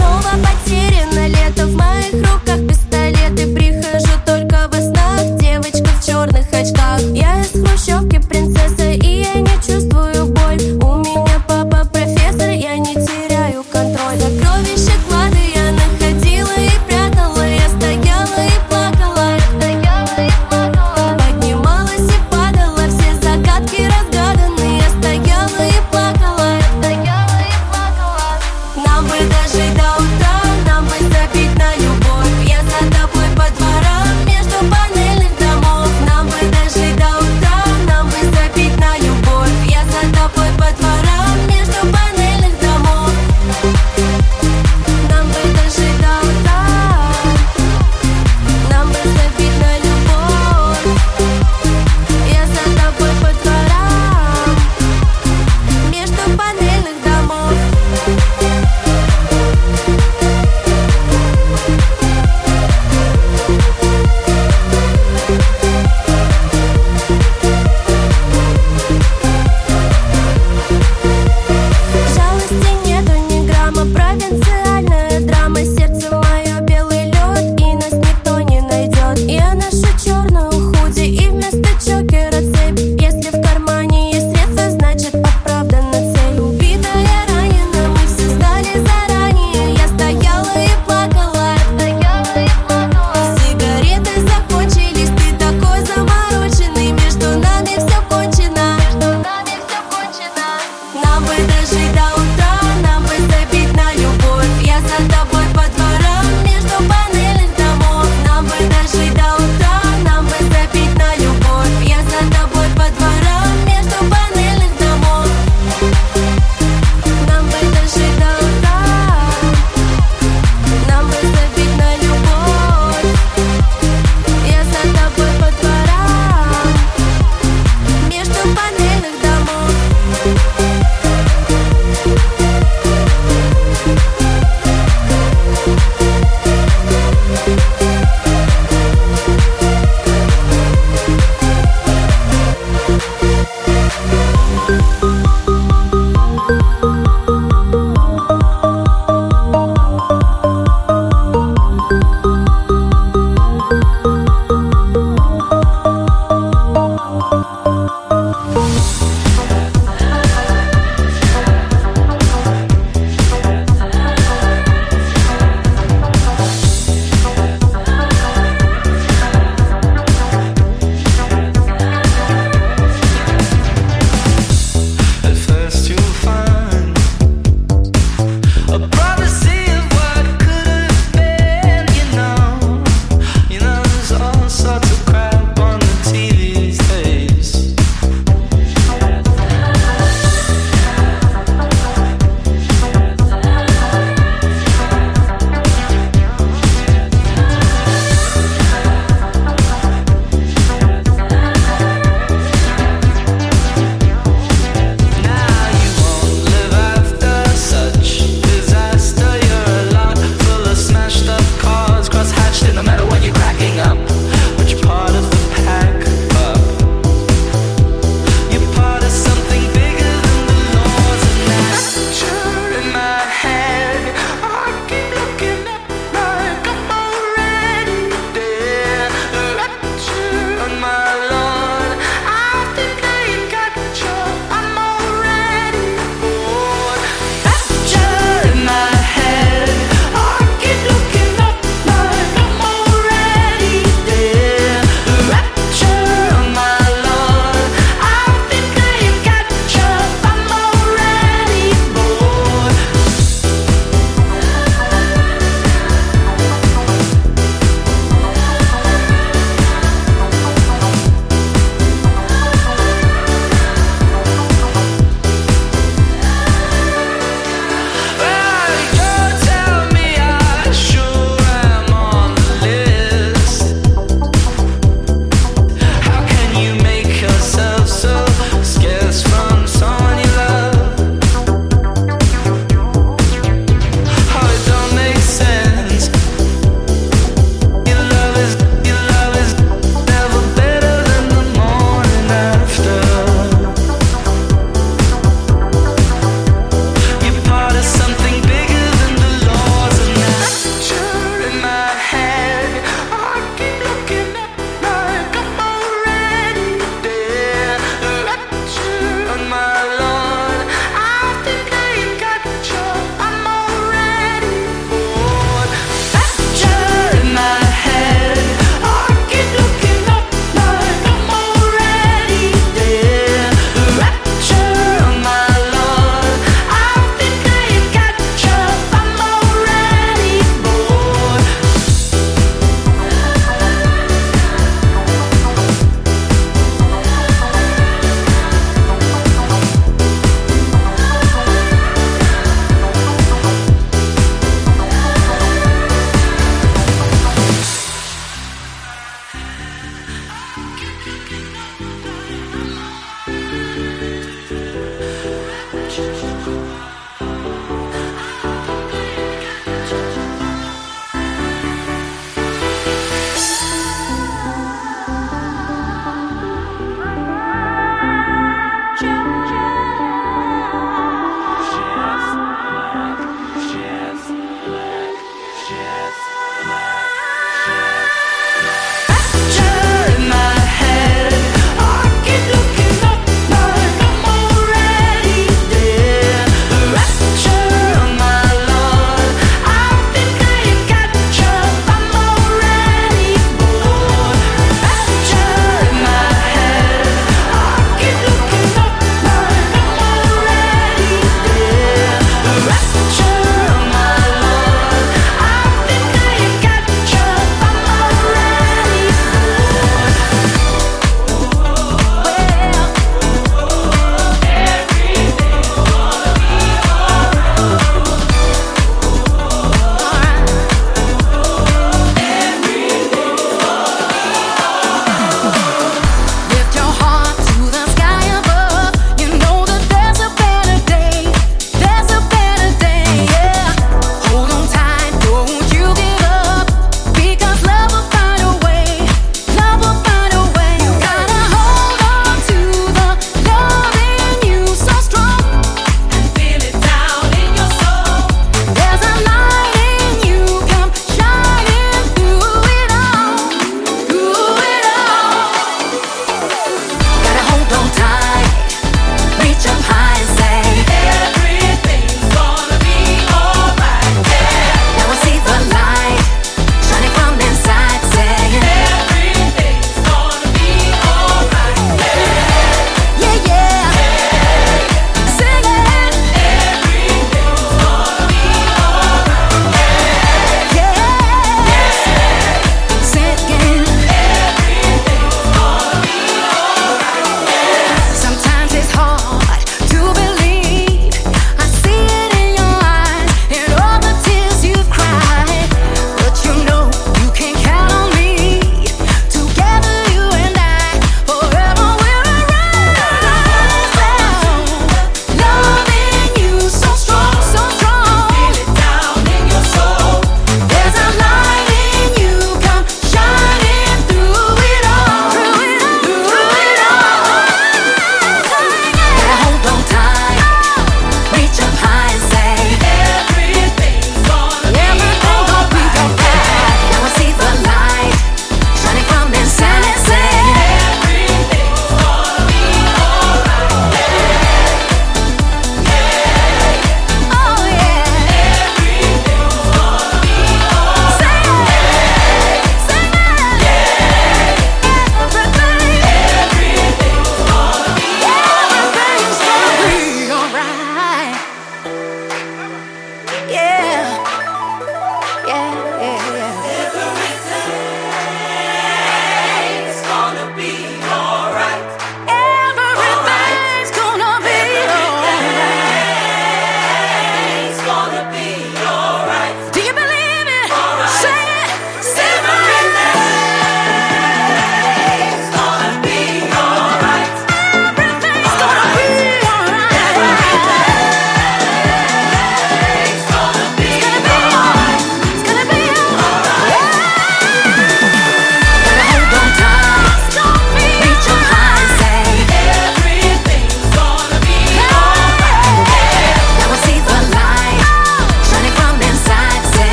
Снова потеряно лето в моих руках. Пистолеты Прихожу только во снах, девочка в черных очках. Я из хрущевки принцесса и я не чувствую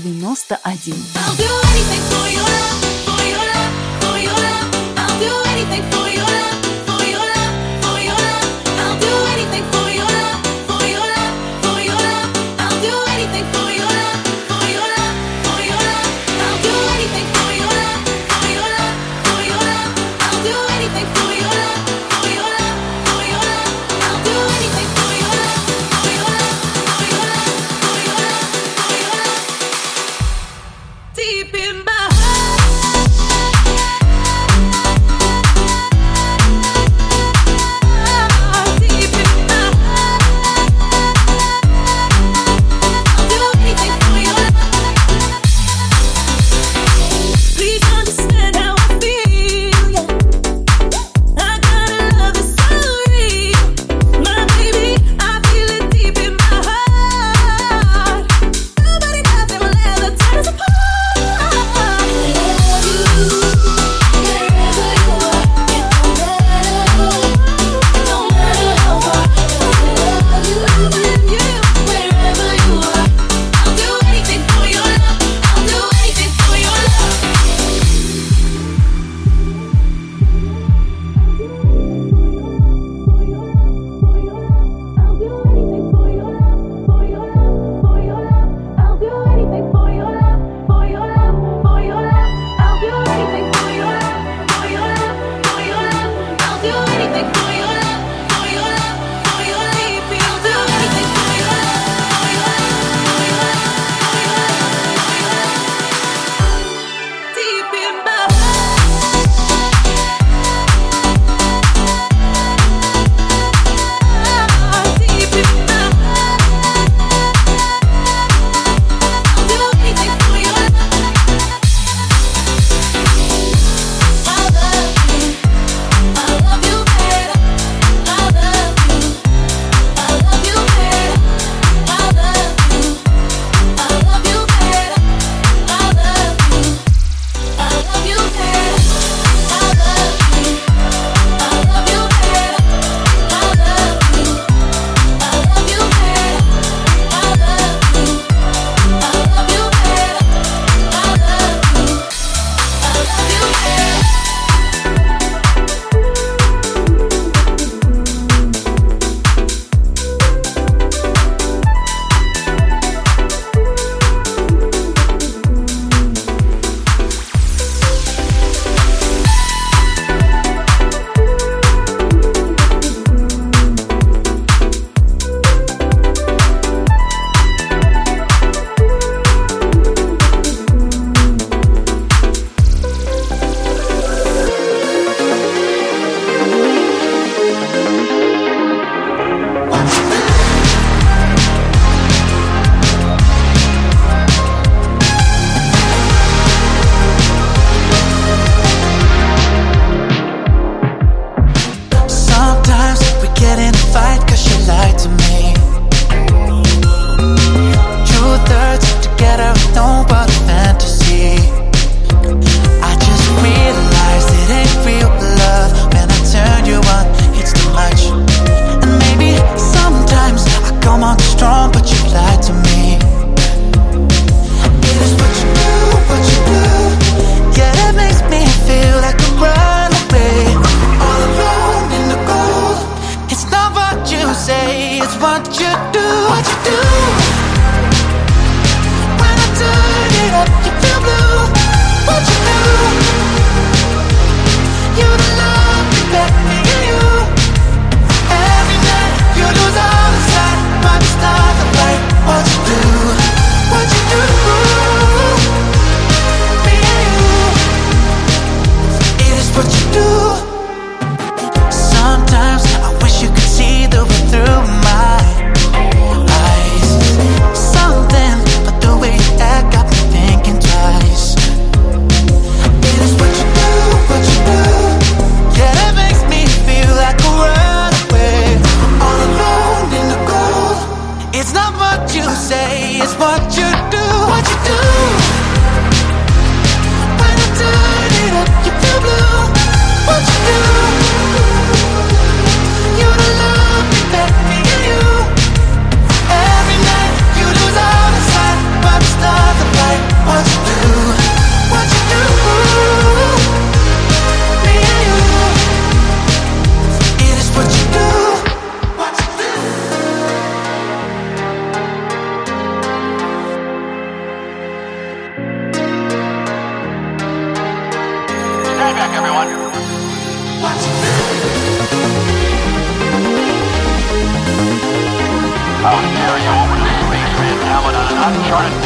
91.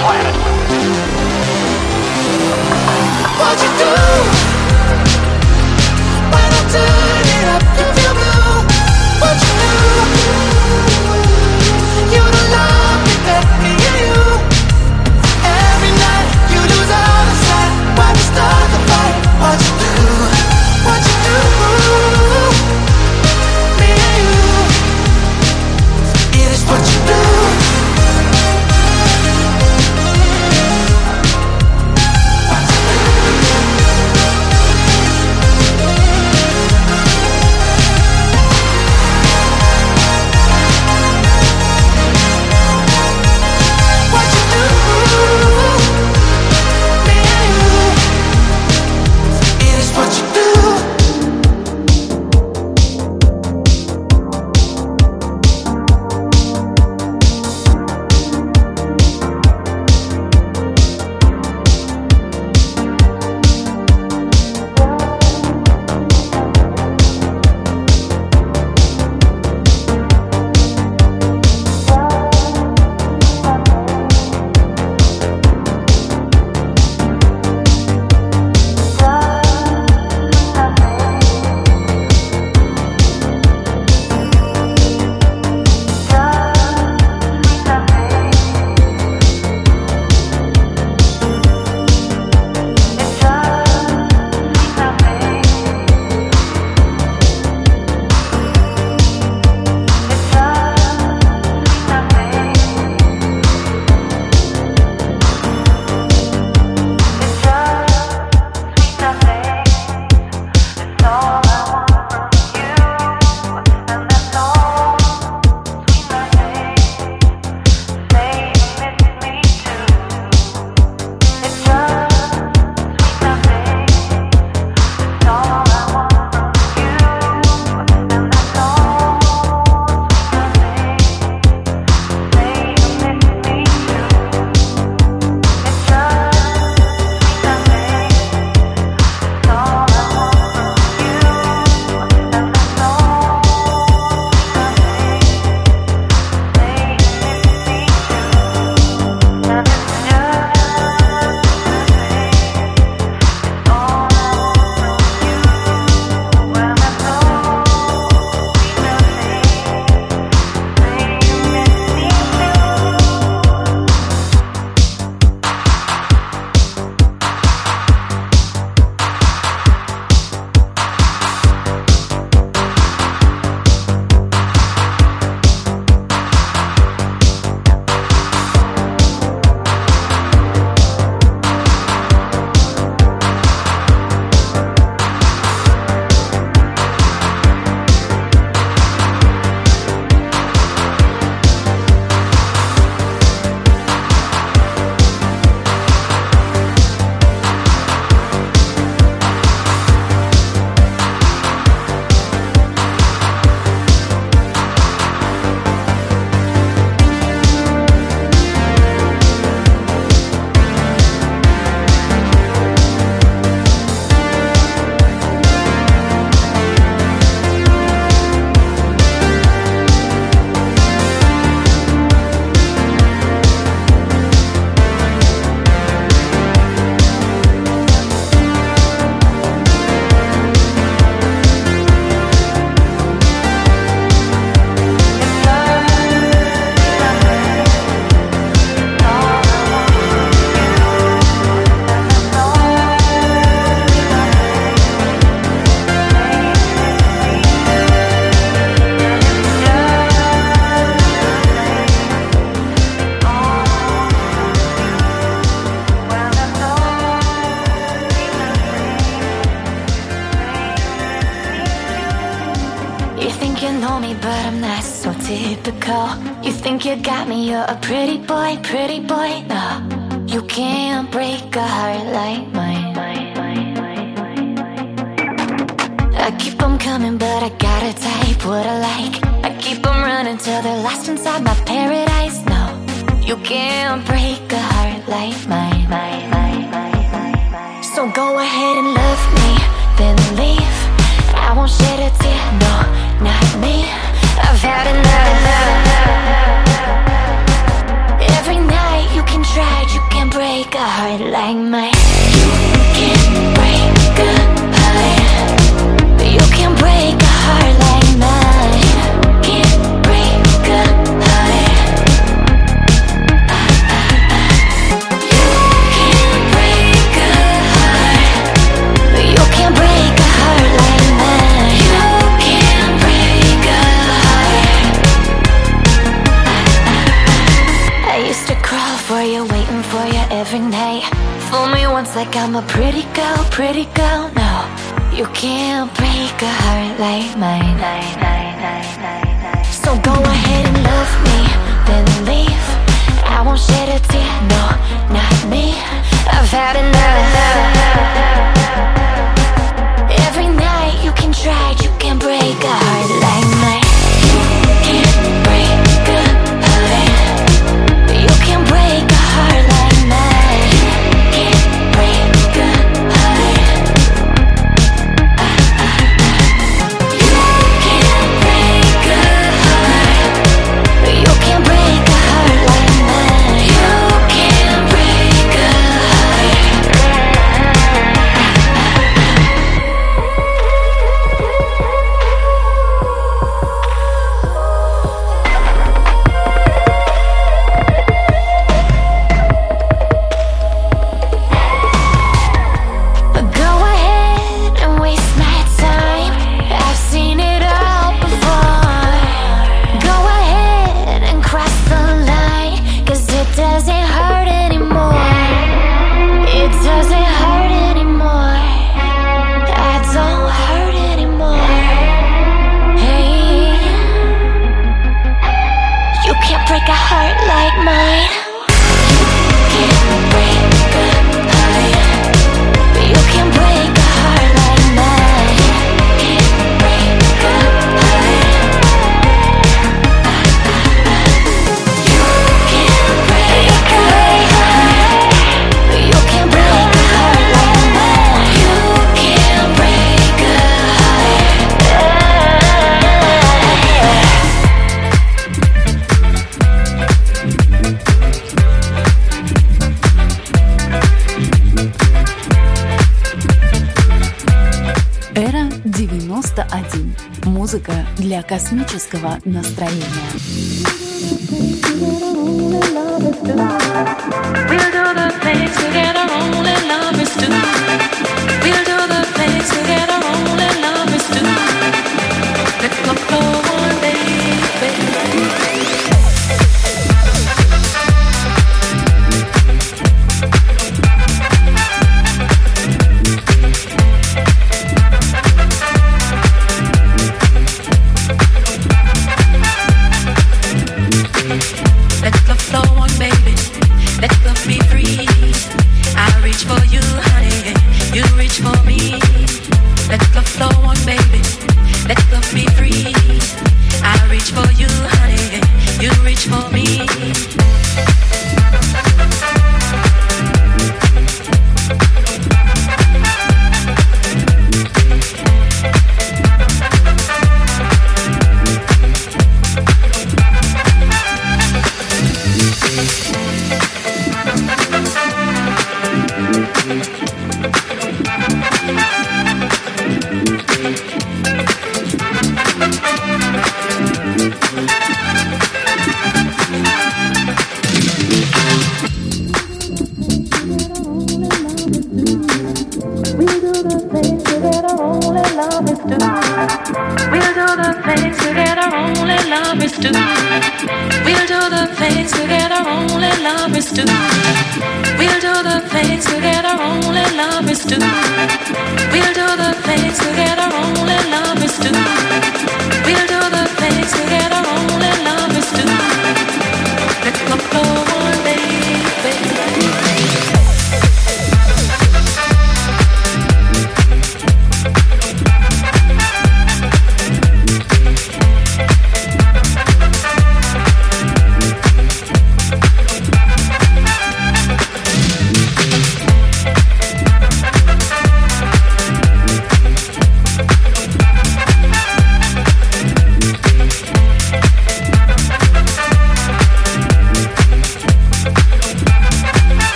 I've had enough. play mine So go ahead and love me, then leave. I won't shed a tear, no, not me. I've had enough. Every night you can try, you can break up. 1. Музыка для космического настроения. We'll do the things together only love is to. We'll do the things together only love is to. Let the flow.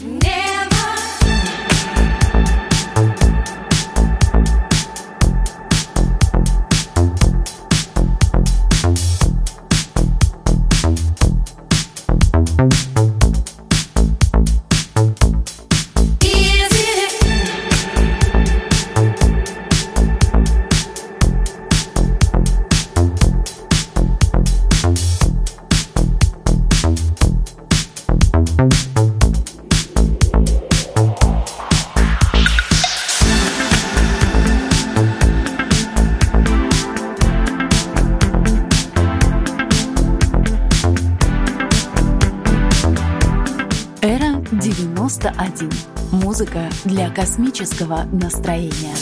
91. оптимистического настроения.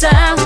time.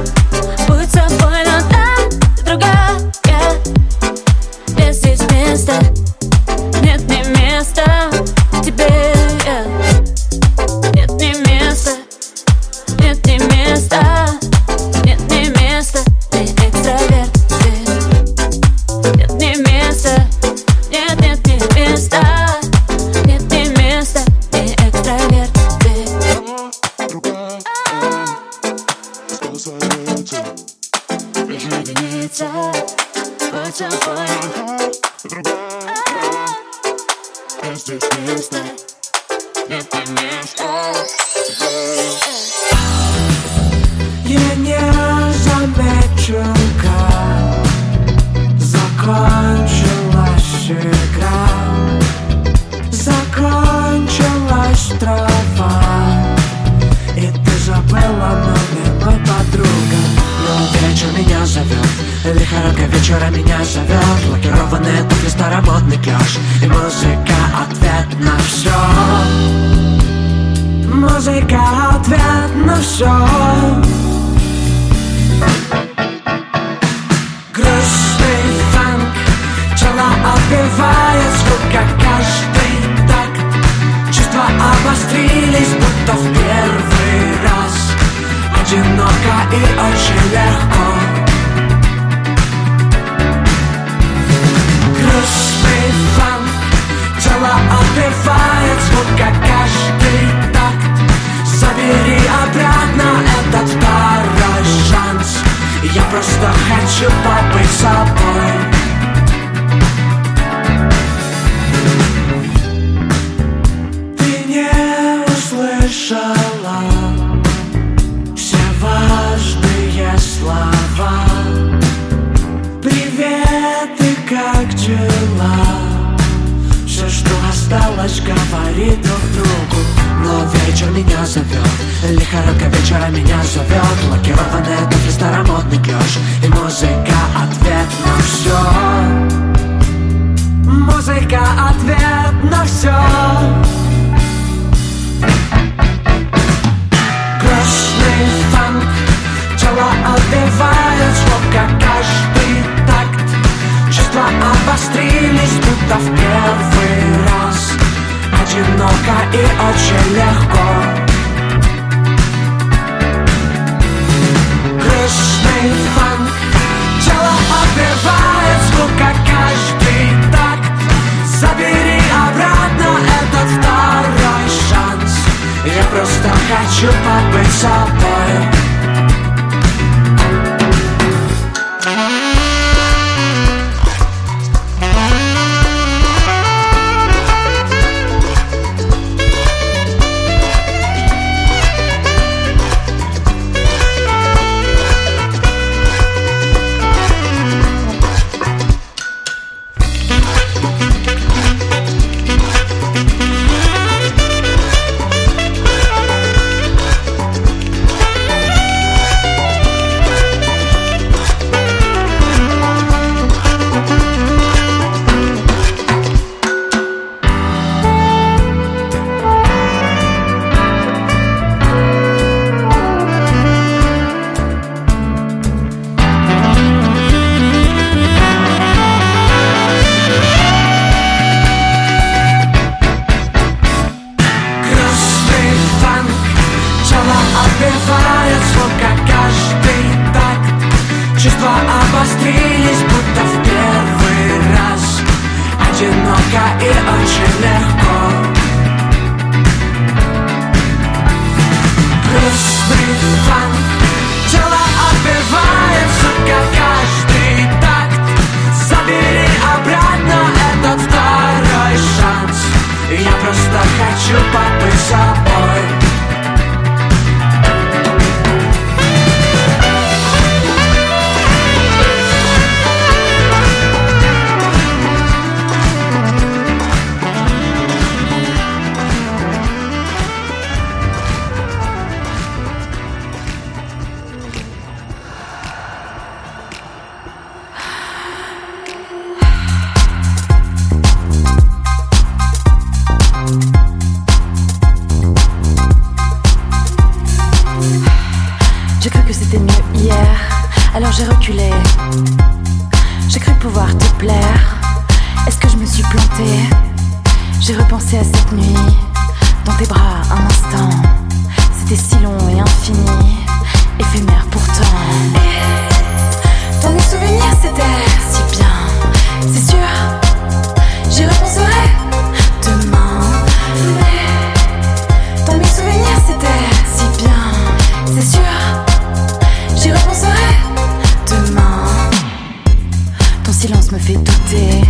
me fait douter.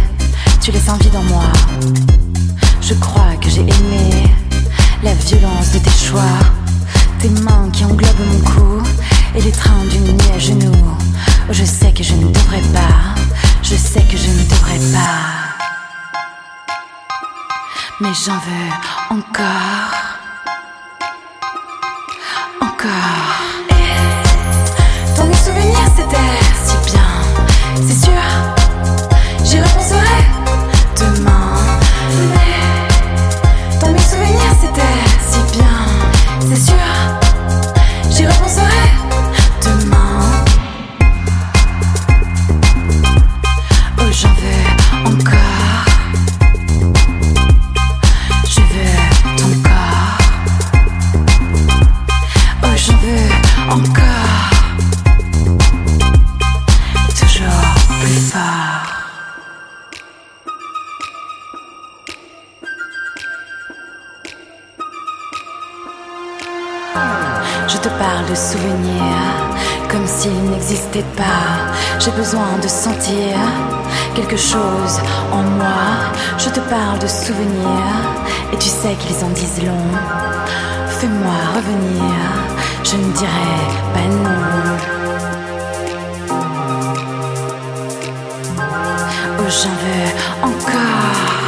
Tu laisses un vide en moi. Je crois que j'ai aimé la violence de tes choix. Tes mains qui englobent mon cou et les trains d'une nuit à genoux. Oh, je sais que je ne devrais pas. Je sais que je ne devrais pas. Mais j'en veux encore. Encore. Ton souvenir c'était si bien, c'est sûr. En moi. Je te parle de souvenirs et tu sais qu'ils en disent long. Fais-moi revenir, je ne dirai pas non. Oh, j'en veux encore.